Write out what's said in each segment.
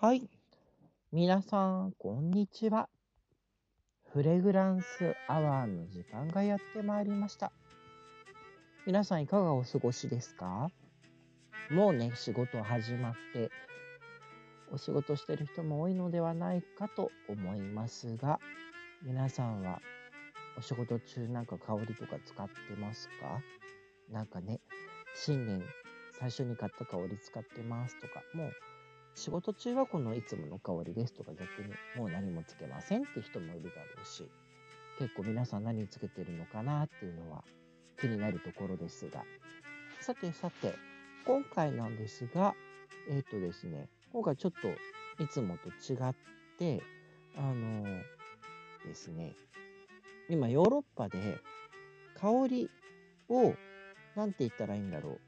はい。皆さん、こんにちは。フレグランスアワーの時間がやってまいりました。皆さん、いかがお過ごしですか？もうね、仕事始まって、お仕事してる人も多いのではないかと思いますが、皆さんはお仕事中なんか香りとか使ってますか？なんかね、新年最初に買った香り使ってますとか、もう仕事中はこのいつもの香りですとか逆にもう何もつけませんって人もいるだろうし、結構皆さん何つけてるのかなっていうのは気になるところですが、さてさて、今回なんですが、えっ、とですね、今回ちょっといつもと違って、あのですね、今ヨーロッパで香りを、なんて言ったらいいんだろう。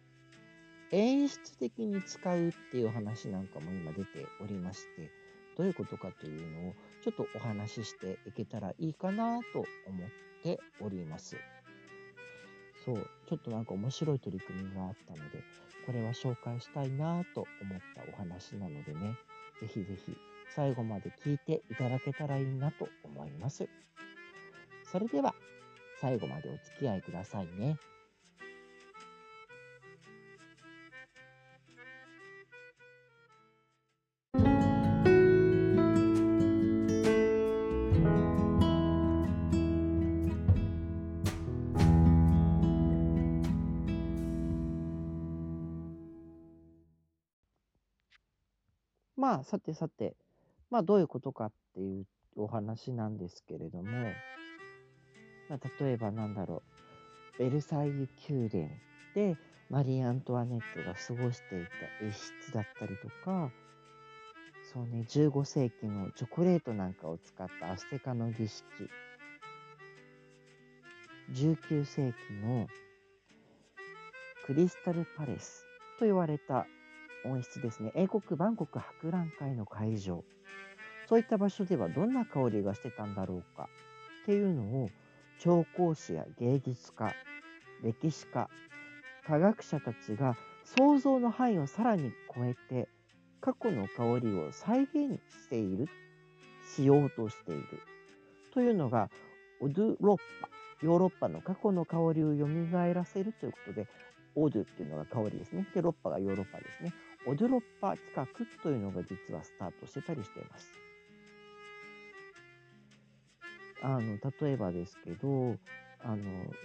演出的に使うっていう話なんかも今出ておりまして、どういうことかというのをちょっとお話ししていけたらいいかなと思っております。そう、ちょっとなんか面白い取り組みがあったので、これは紹介したいなと思ったお話なのでね、ぜひぜひ最後まで聞いていただけたらいいなと思います。それでは最後までお付き合いくださいね。まあ、さてさて、まあ、どういうことかっていうお話なんですけれども、まあ、例えばなんだろう、ベルサイユ宮殿でマリー・アントワネットが過ごしていた一室だったりとか、そうね、15世紀のチョコレートなんかを使ったアステカの儀式、19世紀のクリスタルパレスと言われた温室ですね。英国バンコク博覧会の会場。そういった場所ではどんな香りがしてたんだろうかっていうのを調香師や芸術家、歴史家、科学者たちが想像の範囲をさらに超えて過去の香りを再現している、しようとしている。というのがオドゥロッパ、ヨーロッパの過去の香りを蘇らせるということで、オドゥっていうのが香りですね。で、ロッパがヨーロッパですね。オドロッパ企画というのが実はスタートしてたりしています。あの、例えばですけど、あの、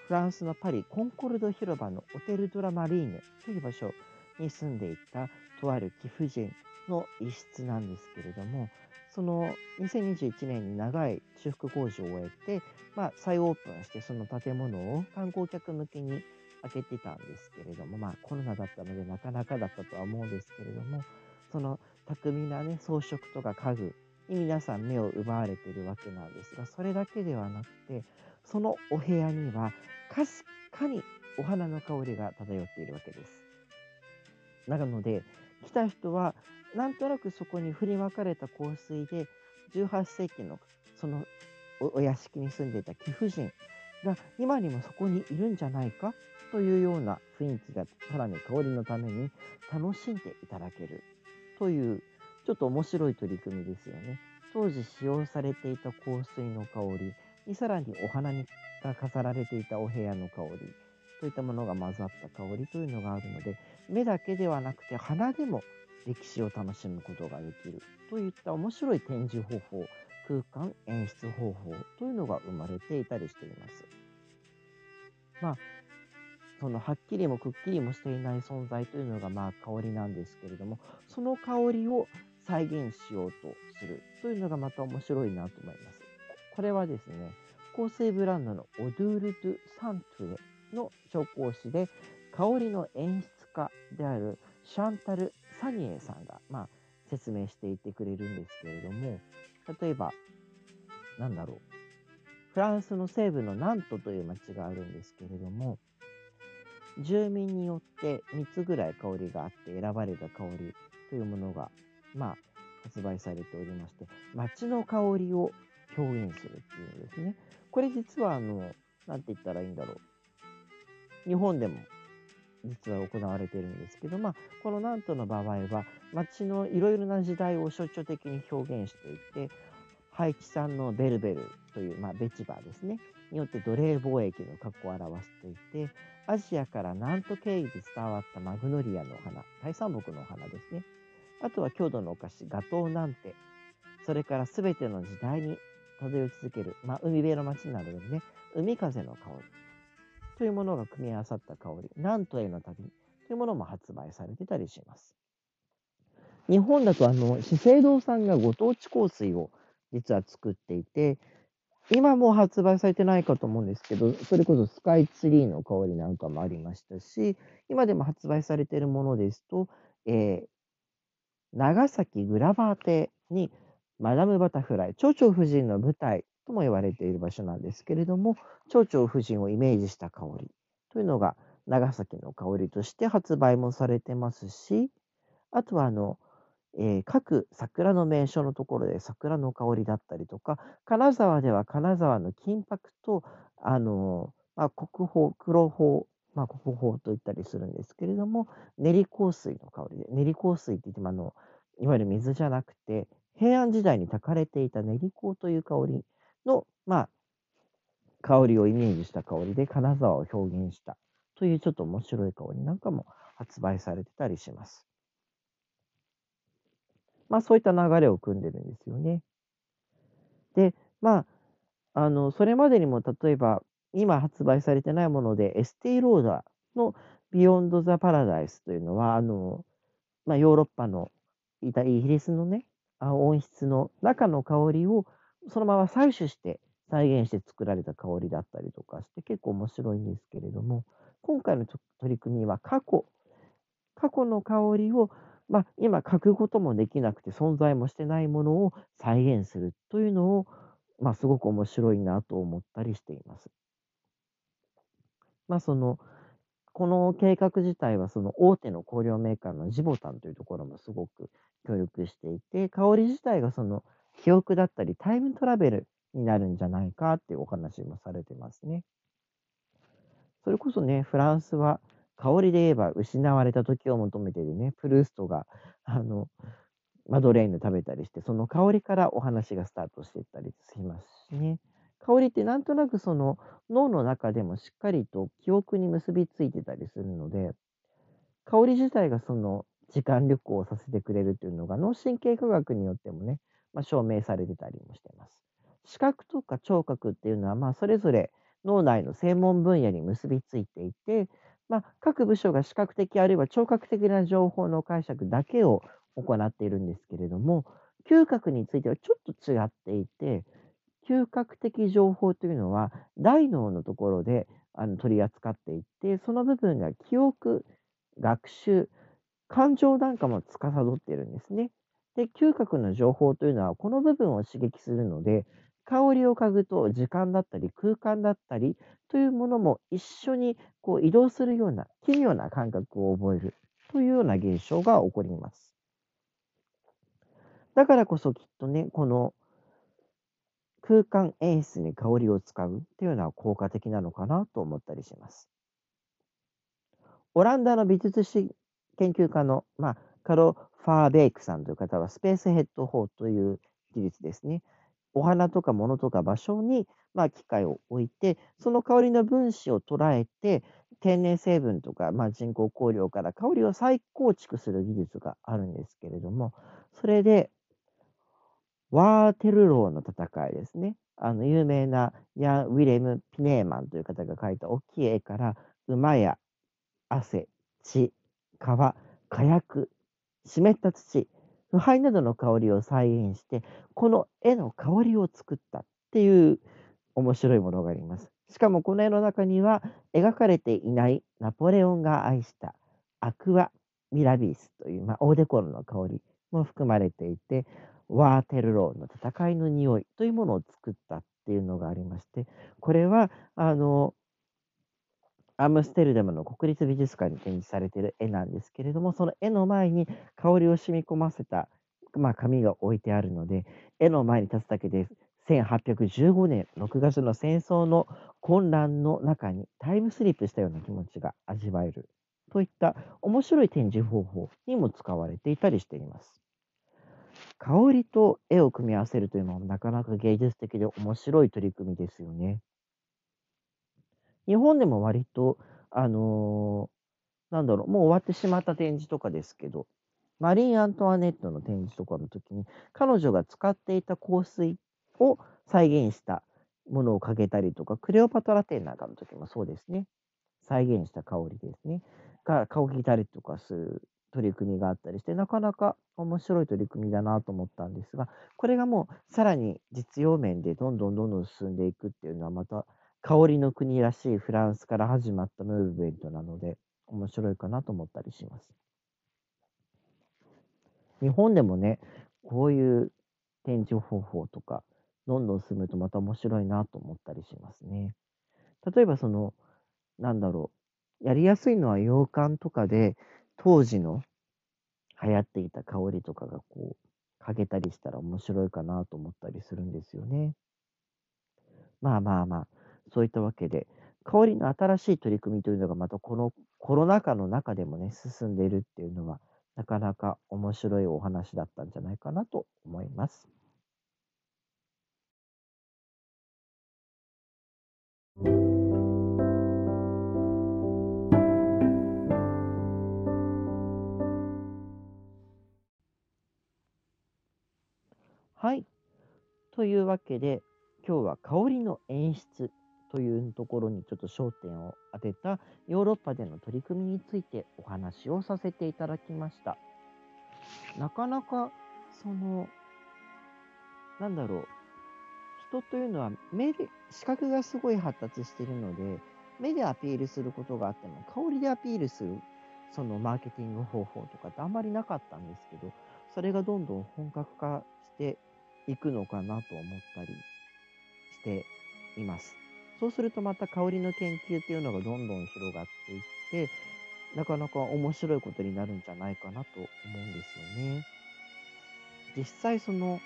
フランスのパリ、コンコルド広場のオテル・ドラ・マリーヌという場所に住んでいたとある貴婦人の一室なんですけれども、その2021年に長い修復工事を終えて、まあ、再オープンしてその建物を観光客向けに開けてたんですけれども、まあコロナだったのでなかなかだったとは思うんですけれども、その巧みなね、装飾とか家具に皆さん目を奪われてるわけなんですが、それだけではなくて、そのお部屋にはかすかにお花の香りが漂っているわけです。なので、来た人はなんとなくそこに振りまかれた香水で、18世紀のそのお屋敷に住んでいた貴婦人が今にもそこにいるんじゃないかというような雰囲気がさらに香りのために楽しんでいただけるというちょっと面白い取り組みですよね。当時使用されていた香水の香りにさらにお花にが飾られていたお部屋の香りといったものが混ざった香りというのがあるので目だけではなくて鼻でも歴史を楽しむことができるといった面白い展示方法空間演出方法というのが生まれていたりしています。まあそのはっきりもくっきりもしていない存在というのがまあ香りなんですけれども、その香りを再現しようとするというのがまた面白いなと思います。これはですね、香水ブランドのオドゥール・ドゥ・サントゥエの調香師で、香りの演出家であるシャンタル・サニエさんが、まあ、説明していてくれるんですけれども、例えば、なんだろう、フランスの西部のナントという町があるんですけれども、住民によって3つぐらい香りがあって選ばれた香りというものが、まあ、発売されておりまして、街の香りを表現するっていうのですね。これ実は、あの、なんて言ったらいいんだろう。日本でも実は行われているんですけど、まあ、このナントの場合は、街のいろいろな時代を象徴的に表現していて、ハイチ産のベルベルという、まあ、ベチバーですね、によって奴隷貿易の格好を表していて、アジアからナント経由で伝わったマグノリアの花、大山木の花ですね。あとは郷土のお菓子、ガトーなんて、それからすべての時代に漂い続ける、まあ、海辺の街などでね、海風の香り。というものが組み合わさった香り、南東への旅。というものも発売されてたりします。日本だとあの資生堂さんがご当地香水を実は作っていて、今も発売されてないかと思うんですけど、それこそスカイツリーの香りなんかもありましたし、今でも発売されているものですと、えー、長崎グラバー邸にマダムバタフライ、蝶々夫人の舞台とも言われている場所なんですけれども、蝶々夫人をイメージした香りというのが長崎の香りとして発売もされてますし、あとはあの、えー、各桜の名所のところで桜の香りだったりとか、金沢では金沢の金箔と、あのまあ、国宝、黒宝、まあ、国宝と言ったりするんですけれども、練り香水の香りで、練り香水って言ってもあの、いわゆる水じゃなくて、平安時代に炊かれていた練り香という香りの、まあ、香りをイメージした香りで金沢を表現したというちょっと面白い香りなんかも発売されてたりします。まあそういった流れを組んでるんですよね。で、まあ、あの、それまでにも例えば今発売されてないものでエステイローダーのビヨンド・ザ・パラダイスというのは、あの、まあ、ヨーロッパのイギリスのね、温室の中の香りをそのまま採取して再現して作られた香りだったりとかして結構面白いんですけれども、今回の取り組みは過去、過去の香りを、まあ、今書くこともできなくて存在もしてないものを再現するというのを、まあ、すごく面白いなと思ったりしています。まあ、その、この計画自体はその大手の香料メーカーのジボタンというところもすごく協力していて、香り自体がその記憶だったりタイムトラベルになるんじゃないかっていうお話もされてますね。それこそね、フランスは香りで言えば失われた時を求めてるね、プルーストが、あの、マドレーヌ食べたりして、その香りからお話がスタートしていったりしますしね。香りってなんとなくその脳の中でもしっかりと記憶に結びついてたりするので、香り自体がその時間旅行をさせてくれるっていうのが脳神経科学によってもね、まあ、証明されてたりもしてます。視覚とか聴覚っていうのは、まあ、それぞれ脳内の専門分野に結びついていて、まあ、各部署が視覚的あるいは聴覚的な情報の解釈だけを行っているんですけれども、嗅覚についてはちょっと違っていて、嗅覚的情報というのは大脳のところであの取り扱っていて、その部分が記憶、学習、感情なんかも司っているんですね。で、嗅覚の情報というのは、この部分を刺激するので、香りを嗅ぐと時間だったり空間だったりというものも一緒にこう移動するような奇妙な感覚を覚えるというような現象が起こります。だからこそきっとね、この空間演出に香りを使うというのは効果的なのかなと思ったりします。オランダの美術史研究家の、まあ、カロ・ファーベイクさんという方は、スペースヘッド法という技術ですね。お花とか物とか場所に、まあ、機械を置いて、その香りの分子を捉えて、天然成分とか、まあ、人工香料から香りを再構築する技術があるんですけれども、それで、ワーテルローの戦いですね。あの、有名なヤン・ウィレム・ピネーマンという方が描いた大きい絵から、馬や汗、血、皮、火薬、湿った土、腐敗などの香りを再現して、この絵の香りを作ったっていう面白いものがあります。しかもこの絵の中には描かれていないナポレオンが愛したアクアミラビースという、まあ、オーデコロの香りも含まれていて、ワーテルローの戦いの匂いというものを作ったっていうのがありまして、これは、あの、アムステルダムの国立美術館に展示されている絵なんですけれども、その絵の前に香りを染み込ませた、まあ、紙が置いてあるので、絵の前に立つだけで、1815年6月の戦争の混乱の中にタイムスリップしたような気持ちが味わえるそういった面白い展示方法にも使われていたりしています。香りと絵を組み合わせるというのはなかなか芸術的で面白い取り組みですよね。日本でも割と、あのー、なんだろう、もう終わってしまった展示とかですけど、マリー・アントワネットの展示とかの時に、彼女が使っていた香水を再現したものをかけたりとか、クレオパトラ展なんかの時もそうですね。再現した香りですね。が、顔引いたりとかする取り組みがあったりして、なかなか面白い取り組みだなと思ったんですが、これがもうさらに実用面でどんどんどんどん進んでいくっていうのはまた香りの国らしいフランスから始まったムーブメントなので、面白いかなと思ったりします。日本でもね、こういう展示方法とか、どんどん進むとまた面白いなと思ったりしますね。例えばその、なんだろう、やりやすいのは洋館とかで、当時の流行っていた香りとかがこう、かけたりしたら面白いかなと思ったりするんですよね。まあまあまあ、そういったわけで、香りの新しい取り組みというのがまたこのコロナ禍の中でもね、進んでいるっていうのは、なかなか面白いお話だったんじゃないかなと思います。はい。というわけで、今日は香りの演出というところにちょっと焦点を当てたヨーロッパでの取り組みについてお話をさせていただきました。なかなか、その、なんだろう、人というのは目で、視覚がすごい発達しているので、目でアピールすることがあっても、香りでアピールする、そのマーケティング方法とかってあんまりなかったんですけど、それがどんどん本格化していくのかなと思ったりしています。そうするとまた香りの研究っていうのがどんどん広がっていって、なかなか面白いことになるんじゃないかなと思うんですよね。実際その、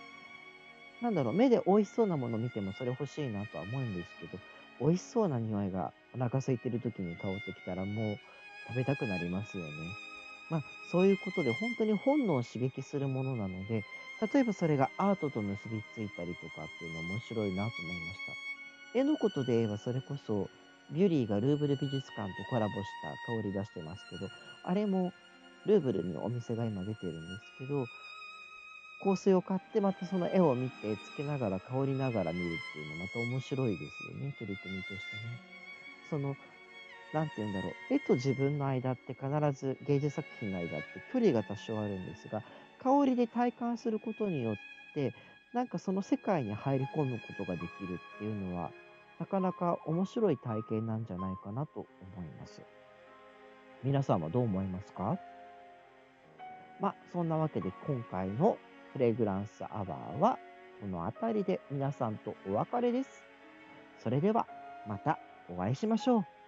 なんだろう、目で美味しそうなものを見てもそれ欲しいなとは思うんですけど、美味しそうな匂いがお腹空いてる時に香ってきたらもう食べたくなりますよね。まあ、そういうことで本当に本能を刺激するものなので、例えばそれがアートと結びついたりとかっていうのは面白いなと思いました。絵のことで言えばそれこそ、ビュリーがルーブル美術館とコラボした香り出してますけど、あれもルーブルのお店が今出てるんですけど、香水を買ってまたその絵を見て、つけながら香りながら見るっていうのまた面白いですよね、取り組みとしてね。その、なんて言うんだろう、絵と自分の間って必ず芸術作品の間って距離が多少あるんですが、香りで体感することによって、なんかその世界に入り込むことができるっていうのは、なかなか面白い体験なんじゃないかなと思います。皆さんはどう思いますか？まあ、そんなわけで今回のフレグランスアワーはこの辺りで皆さんとお別れです。それではまたお会いしましょう。